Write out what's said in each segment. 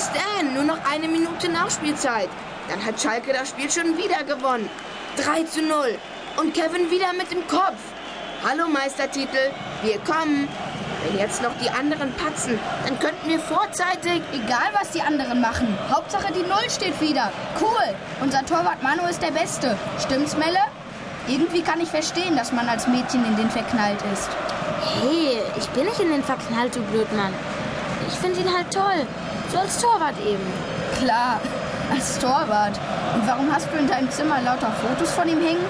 Stan, nur noch eine Minute Nachspielzeit. Dann hat Schalke das Spiel schon wieder gewonnen. 3 zu 0. Und Kevin wieder mit dem Kopf. Hallo Meistertitel, wir kommen. Wenn jetzt noch die anderen patzen, dann könnten wir vorzeitig. Egal, was die anderen machen. Hauptsache, die Null steht wieder. Cool. Unser Torwart Manu ist der Beste. Stimmt's, Melle? Irgendwie kann ich verstehen, dass man als Mädchen in den verknallt ist. Hey, ich bin nicht in den verknallt, du Blödmann. Ich finde ihn halt toll. So als Torwart eben. Klar, als Torwart. Und warum hast du in deinem Zimmer lauter Fotos von ihm hängen?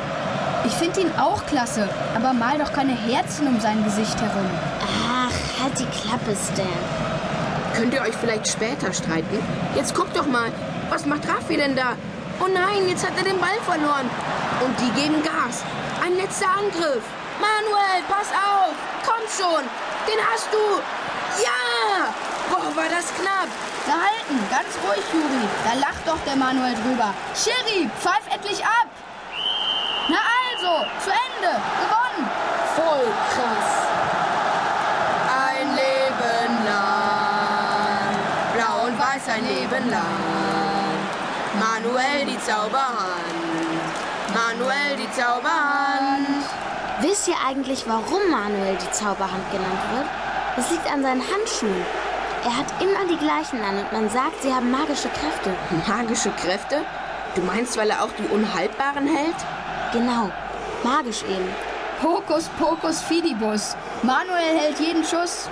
Ich finde ihn auch klasse, aber mal doch keine Herzen um sein Gesicht herum. Ach, halt die Klappe, Stan. Könnt ihr euch vielleicht später streiten? Jetzt guckt doch mal. Was macht Raffi denn da? Oh nein, jetzt hat er den Ball verloren. Und die geben Gas. Ein letzter Angriff. Manuel, pass auf. Komm schon. Den hast du. Ja! Das knapp. Gehalten, ganz ruhig, Juri. Da lacht doch der Manuel drüber. Schiri, pfeif endlich ab. Na also, zu Ende. Gewonnen. Voll krass. Ein Leben lang. Blau und weiß ein Leben lang. Manuel die Zauberhand. Manuel die Zauberhand. Wisst ihr eigentlich, warum Manuel die Zauberhand genannt wird? Das liegt an seinen Handschuhen. Er hat immer die gleichen an und man sagt, sie haben magische Kräfte. Magische Kräfte? Du meinst, weil er auch die Unhaltbaren hält? Genau, magisch eben. Hokus pokus fidibus. Manuel hält jeden Schuss.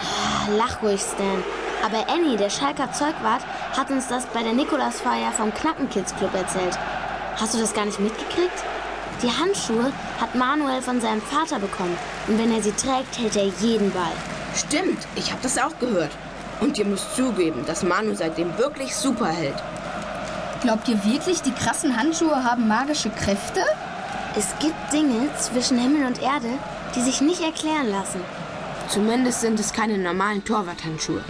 Ah, Lach ruhig, Stan. Aber Annie, der Schalker Zeugwart, hat uns das bei der Nikolasfeier vom Knappenkids Club erzählt. Hast du das gar nicht mitgekriegt? Die Handschuhe hat Manuel von seinem Vater bekommen. Und wenn er sie trägt, hält er jeden Ball. Stimmt, ich habe das auch gehört. Und ihr müsst zugeben, dass Manu seitdem wirklich super hält. Glaubt ihr wirklich, die krassen Handschuhe haben magische Kräfte? Es gibt Dinge zwischen Himmel und Erde, die sich nicht erklären lassen. Zumindest sind es keine normalen Torwarthandschuhe.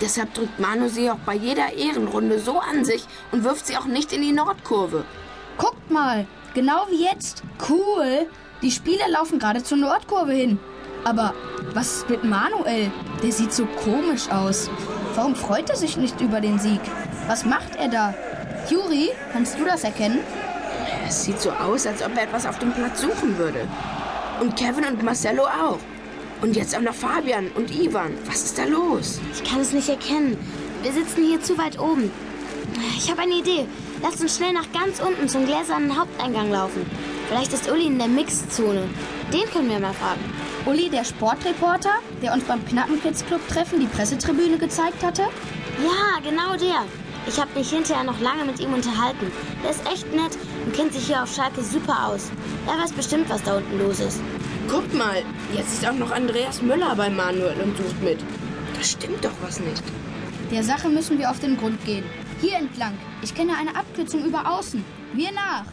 Deshalb drückt Manu sie auch bei jeder Ehrenrunde so an sich und wirft sie auch nicht in die Nordkurve. Guckt mal, genau wie jetzt. Cool. Die Spieler laufen gerade zur Nordkurve hin. Aber was ist mit Manuel? Der sieht so komisch aus. Warum freut er sich nicht über den Sieg? Was macht er da? Juri, kannst du das erkennen? Es sieht so aus, als ob er etwas auf dem Platz suchen würde. Und Kevin und Marcello auch. Und jetzt auch noch Fabian und Ivan. Was ist da los? Ich kann es nicht erkennen. Wir sitzen hier zu weit oben. Ich habe eine Idee. Lasst uns schnell nach ganz unten zum gläsernen Haupteingang laufen. Vielleicht ist Uli in der Mixzone. Den können wir mal fragen. Uli, der Sportreporter, der uns beim Knappenkids-Club-Treffen die Pressetribüne gezeigt hatte? Ja, genau der. Ich habe mich hinterher noch lange mit ihm unterhalten. Der ist echt nett und kennt sich hier auf Schalke super aus. Er weiß bestimmt, was da unten los ist. Guckt mal, jetzt ist auch noch Andreas Müller bei Manuel und sucht mit. Da stimmt doch was nicht. Der Sache müssen wir auf den Grund gehen. Hier entlang. Ich kenne eine Abkürzung über außen. Mir nach.